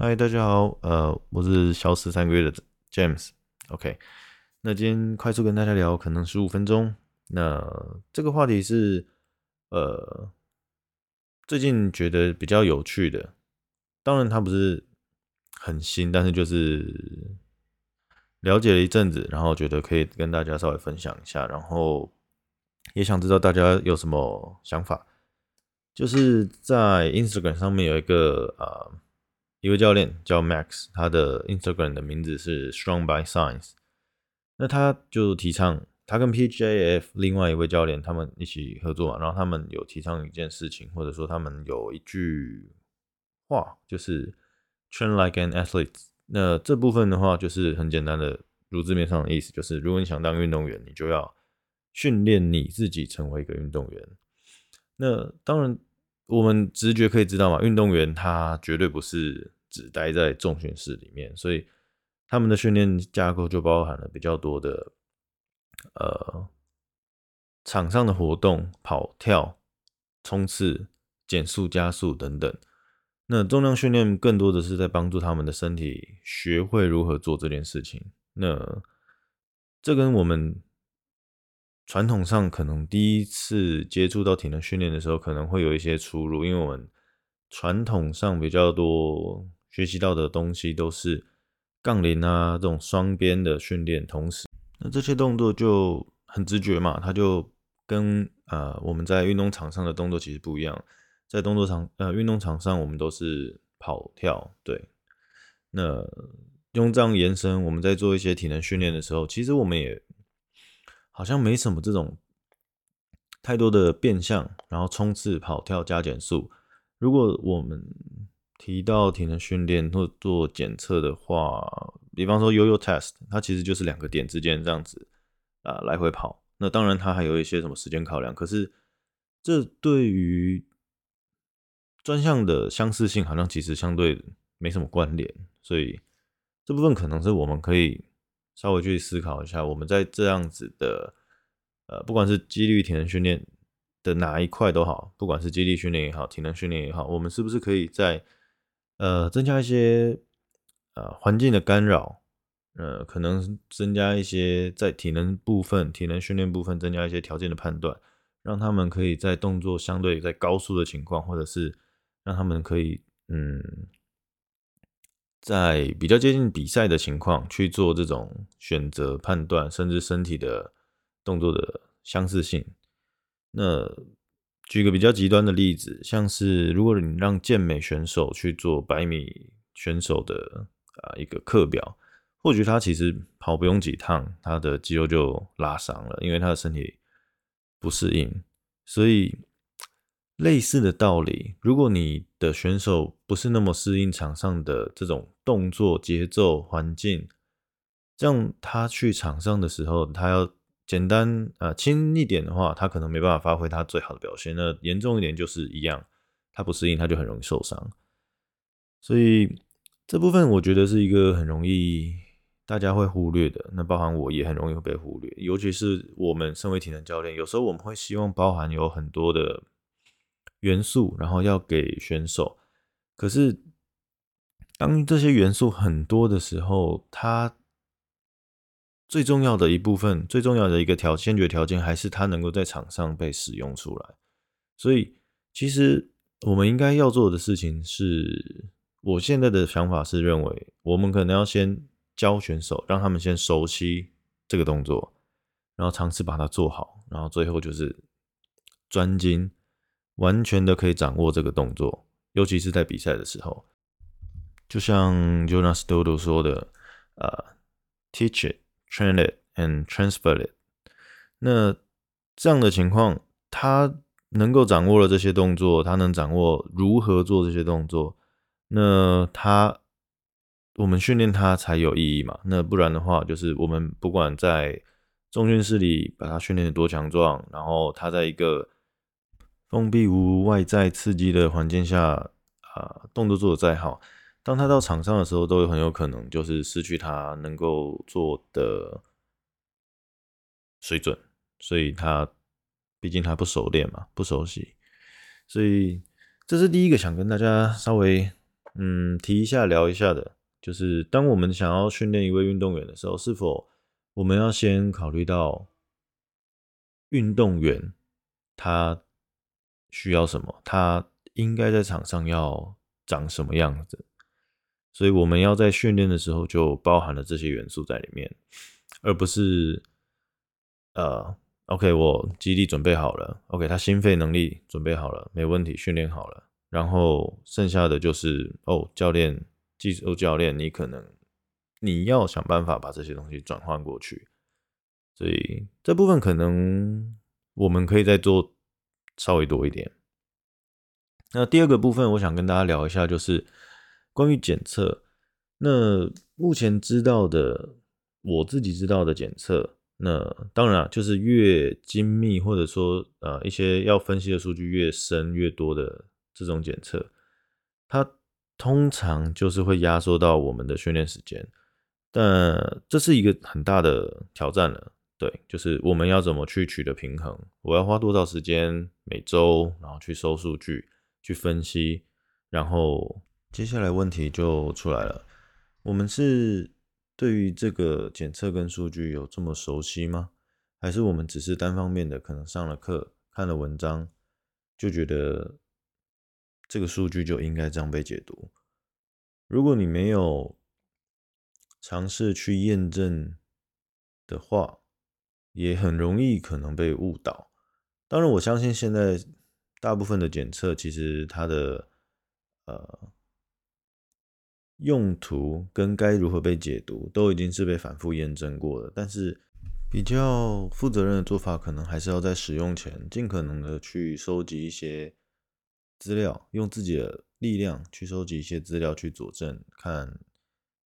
嗨，大家好，呃，我是消失三个月的 James。OK，那今天快速跟大家聊，可能十五分钟。那这个话题是，呃，最近觉得比较有趣的，当然它不是很新，但是就是了解了一阵子，然后觉得可以跟大家稍微分享一下，然后也想知道大家有什么想法。就是在 Instagram 上面有一个呃一位教练叫 Max，他的 Instagram 的名字是 Strong by Science。那他就提倡他跟 PJF 另外一位教练他们一起合作嘛，然后他们有提倡一件事情，或者说他们有一句话，就是 Train like an athlete。那这部分的话就是很简单的，如字面上的意思就是，如果你想当运动员，你就要训练你自己成为一个运动员。那当然。我们直觉可以知道嘛，运动员他绝对不是只待在重训室里面，所以他们的训练架构就包含了比较多的呃场上的活动，跑跳、冲刺、减速、加速等等。那重量训练更多的是在帮助他们的身体学会如何做这件事情。那这跟我们。传统上可能第一次接触到体能训练的时候，可能会有一些出入，因为我们传统上比较多学习到的东西都是杠铃啊这种双边的训练，同时那这些动作就很直觉嘛，它就跟呃我们在运动场上的动作其实不一样，在动作场呃运动场上我们都是跑跳，对，那用这样延伸，我们在做一些体能训练的时候，其实我们也。好像没什么这种太多的变向，然后冲刺、跑跳加减速。如果我们提到体能训练或做检测的话，比方说 Yo-Yo Test，它其实就是两个点之间这样子啊、来回跑。那当然它还有一些什么时间考量，可是这对于专项的相似性好像其实相对没什么关联，所以这部分可能是我们可以。稍微去思考一下，我们在这样子的，呃，不管是肌力体能训练的哪一块都好，不管是肌力训练也好，体能训练也好，我们是不是可以在呃增加一些呃环境的干扰，呃，可能增加一些在体能部分、体能训练部分增加一些条件的判断，让他们可以在动作相对在高速的情况，或者是让他们可以嗯。在比较接近比赛的情况去做这种选择判断，甚至身体的动作的相似性。那举个比较极端的例子，像是如果你让健美选手去做百米选手的啊一个课表，或许他其实跑不用几趟，他的肌肉就拉伤了，因为他的身体不适应，所以。类似的道理，如果你的选手不是那么适应场上的这种动作节奏环境，这样他去场上的时候，他要简单啊轻一点的话，他可能没办法发挥他最好的表现。那严重一点就是一样，他不适应，他就很容易受伤。所以这部分我觉得是一个很容易大家会忽略的，那包含我也很容易被忽略，尤其是我们身为体能教练，有时候我们会希望包含有很多的。元素，然后要给选手。可是，当这些元素很多的时候，它最重要的一部分，最重要的一个条先决条件，还是他能够在场上被使用出来。所以，其实我们应该要做的事情是，我现在的想法是认为，我们可能要先教选手，让他们先熟悉这个动作，然后尝试把它做好，然后最后就是专精。完全的可以掌握这个动作，尤其是在比赛的时候，就像 Jonas Dodo 说的，呃，teach it, train it, and transfer it。那这样的情况，他能够掌握了这些动作，他能掌握如何做这些动作，那他我们训练他才有意义嘛？那不然的话，就是我们不管在重训室里把他训练的多强壮，然后他在一个封闭无外在刺激的环境下，啊，动作做得再好，当他到场上的时候，都很有可能就是失去他能够做的水准，所以他毕竟他不熟练嘛，不熟悉，所以这是第一个想跟大家稍微嗯，提一下聊一下的，就是当我们想要训练一位运动员的时候，是否我们要先考虑到运动员他需要什么，他应该在场上要长什么样子？所以我们要在训练的时候就包含了这些元素在里面，而不是呃，OK，我肌力准备好了，OK，他心肺能力准备好了，没问题，训练好了。然后剩下的就是哦，教练、技术教练，你可能你要想办法把这些东西转换过去，所以这部分可能我们可以再做稍微多一点。那第二个部分，我想跟大家聊一下，就是关于检测。那目前知道的，我自己知道的检测，那当然就是越精密，或者说呃一些要分析的数据越深越多的。这种检测，它通常就是会压缩到我们的训练时间，但这是一个很大的挑战了。对，就是我们要怎么去取得平衡？我要花多少时间每周，然后去收数据、去分析，然后接下来问题就出来了：我们是对于这个检测跟数据有这么熟悉吗？还是我们只是单方面的可能上了课、看了文章就觉得？这个数据就应该这样被解读。如果你没有尝试去验证的话，也很容易可能被误导。当然，我相信现在大部分的检测其实它的呃用途跟该如何被解读都已经是被反复验证过了。但是比较负责任的做法，可能还是要在使用前尽可能的去收集一些。资料，用自己的力量去收集一些资料去佐证，看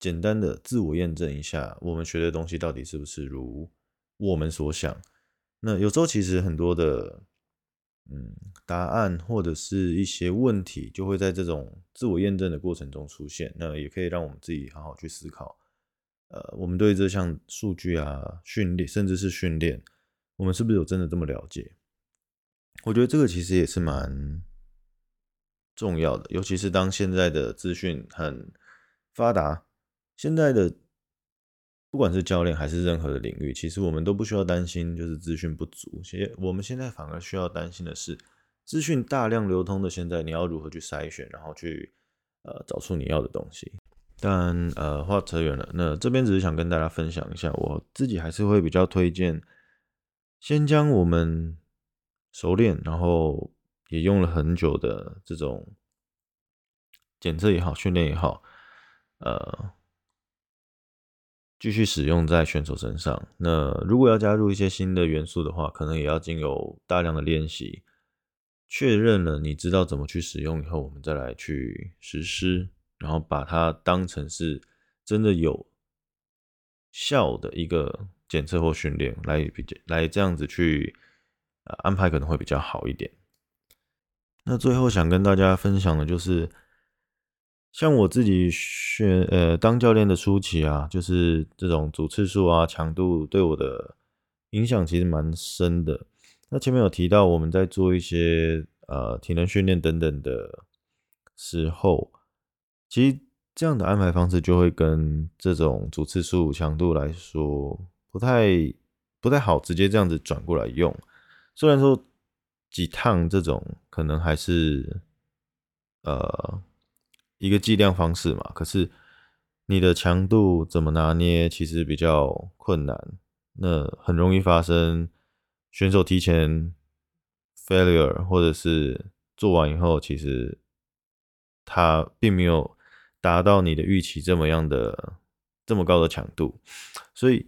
简单的自我验证一下，我们学的东西到底是不是如我们所想。那有时候其实很多的嗯答案或者是一些问题，就会在这种自我验证的过程中出现。那也可以让我们自己好好去思考，呃，我们对这项数据啊、训练，甚至是训练，我们是不是有真的这么了解？我觉得这个其实也是蛮。重要的，尤其是当现在的资讯很发达，现在的不管是教练还是任何的领域，其实我们都不需要担心就是资讯不足。其实我们现在反而需要担心的是，资讯大量流通的现在，你要如何去筛选，然后去呃找出你要的东西。但呃话扯远了，那这边只是想跟大家分享一下，我自己还是会比较推荐，先将我们熟练，然后。也用了很久的这种检测也好，训练也好，呃，继续使用在选手身上。那如果要加入一些新的元素的话，可能也要经由大量的练习，确认了你知道怎么去使用以后，我们再来去实施，然后把它当成是真的有效的一个检测或训练来比，来这样子去呃安排，可能会比较好一点。那最后想跟大家分享的就是，像我自己选呃当教练的初期啊，就是这种组次数啊、强度对我的影响其实蛮深的。那前面有提到我们在做一些呃体能训练等等的时候，其实这样的安排方式就会跟这种组次数、强度来说不太不太好，直接这样子转过来用。虽然说。几趟这种可能还是呃一个计量方式嘛，可是你的强度怎么拿捏，其实比较困难，那很容易发生选手提前 failure，或者是做完以后，其实他并没有达到你的预期这么样的这么高的强度，所以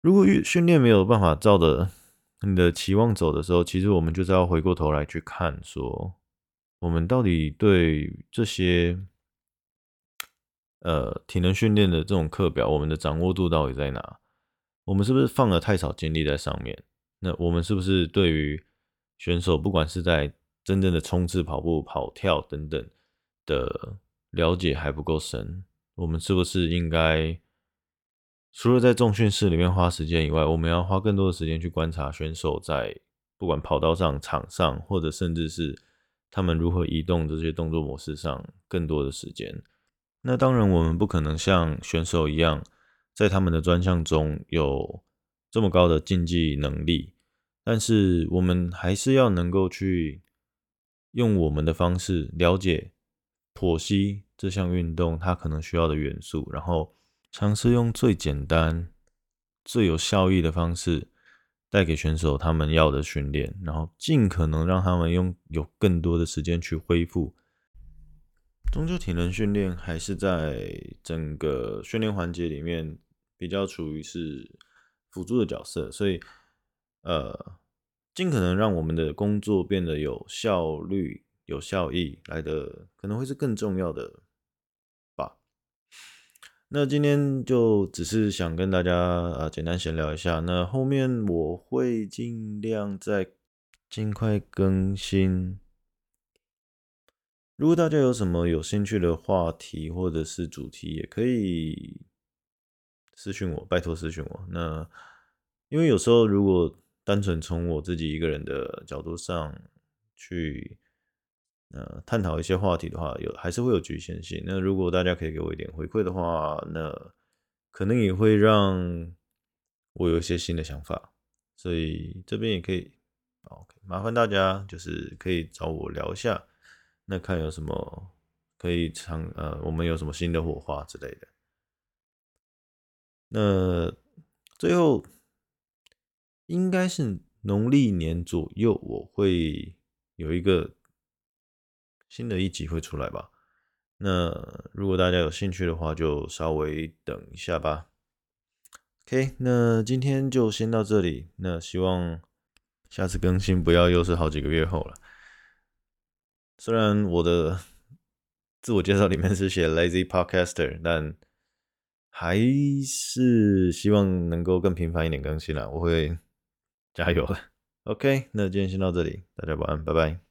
如果训训练没有办法照着。你的期望走的时候，其实我们就是要回过头来去看，说我们到底对这些呃体能训练的这种课表，我们的掌握度到底在哪？我们是不是放了太少精力在上面？那我们是不是对于选手，不管是在真正的冲刺、跑步、跑跳等等的了解还不够深？我们是不是应该？除了在重训室里面花时间以外，我们要花更多的时间去观察选手在不管跑道上、场上，或者甚至是他们如何移动这些动作模式上更多的时间。那当然，我们不可能像选手一样，在他们的专项中有这么高的竞技能力，但是我们还是要能够去用我们的方式了解、剖析这项运动它可能需要的元素，然后尝试用最简单、最有效益的方式。带给选手他们要的训练，然后尽可能让他们用有更多的时间去恢复。终究体能训练还是在整个训练环节里面比较处于是辅助的角色，所以呃，尽可能让我们的工作变得有效率、有效益，来的可能会是更重要的。那今天就只是想跟大家啊简单闲聊一下，那后面我会尽量再尽快更新。如果大家有什么有兴趣的话题或者是主题，也可以私讯我，拜托私讯我。那因为有时候如果单纯从我自己一个人的角度上去。呃，探讨一些话题的话，有还是会有局限性。那如果大家可以给我一点回馈的话，那可能也会让我有一些新的想法。所以这边也可以，OK，麻烦大家就是可以找我聊一下，那看有什么可以尝，呃，我们有什么新的火花之类的。那最后应该是农历年左右，我会有一个。新的一集会出来吧？那如果大家有兴趣的话，就稍微等一下吧。OK，那今天就先到这里。那希望下次更新不要又是好几个月后了。虽然我的 自我介绍里面是写 Lazy Podcaster，但还是希望能够更频繁一点更新啦。我会加油的。OK，那今天先到这里，大家晚安，拜拜。